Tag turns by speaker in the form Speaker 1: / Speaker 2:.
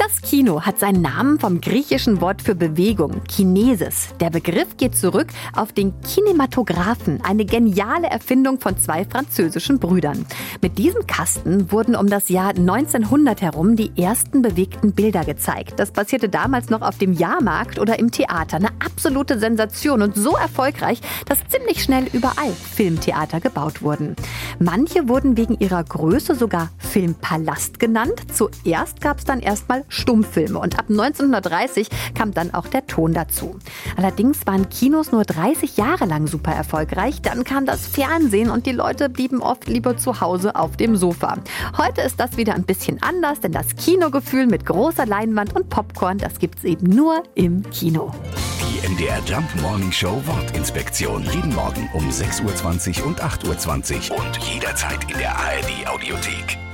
Speaker 1: Das Kino hat seinen Namen vom griechischen Wort für Bewegung, Kinesis. Der Begriff geht zurück auf den Kinematographen, eine geniale Erfindung von zwei französischen Brüdern. Mit diesem Kasten wurden um das Jahr 1900 herum die ersten bewegten Bilder gezeigt. Das passierte damals noch auf dem Jahrmarkt oder im Theater. Eine absolute Sensation und so erfolgreich, dass ziemlich schnell überall Filmtheater gebaut wurden. Manche wurden wegen ihrer Größe sogar Filmpalast genannt. Zuerst gab es dann erstmal Stummfilme und ab 1930 kam dann auch der Ton dazu. Allerdings waren Kinos nur 30 Jahre lang super erfolgreich. Dann kam das Fernsehen und die Leute blieben oft lieber zu Hause auf dem Sofa. Heute ist das wieder ein bisschen anders, denn das Kinogefühl mit großer Leinwand und Popcorn, das gibt's eben nur im Kino.
Speaker 2: Die MDR Jump Morning Show Wortinspektion. Jeden Morgen um 6.20 Uhr und 8.20 Uhr und jederzeit in der ARD Audiothek.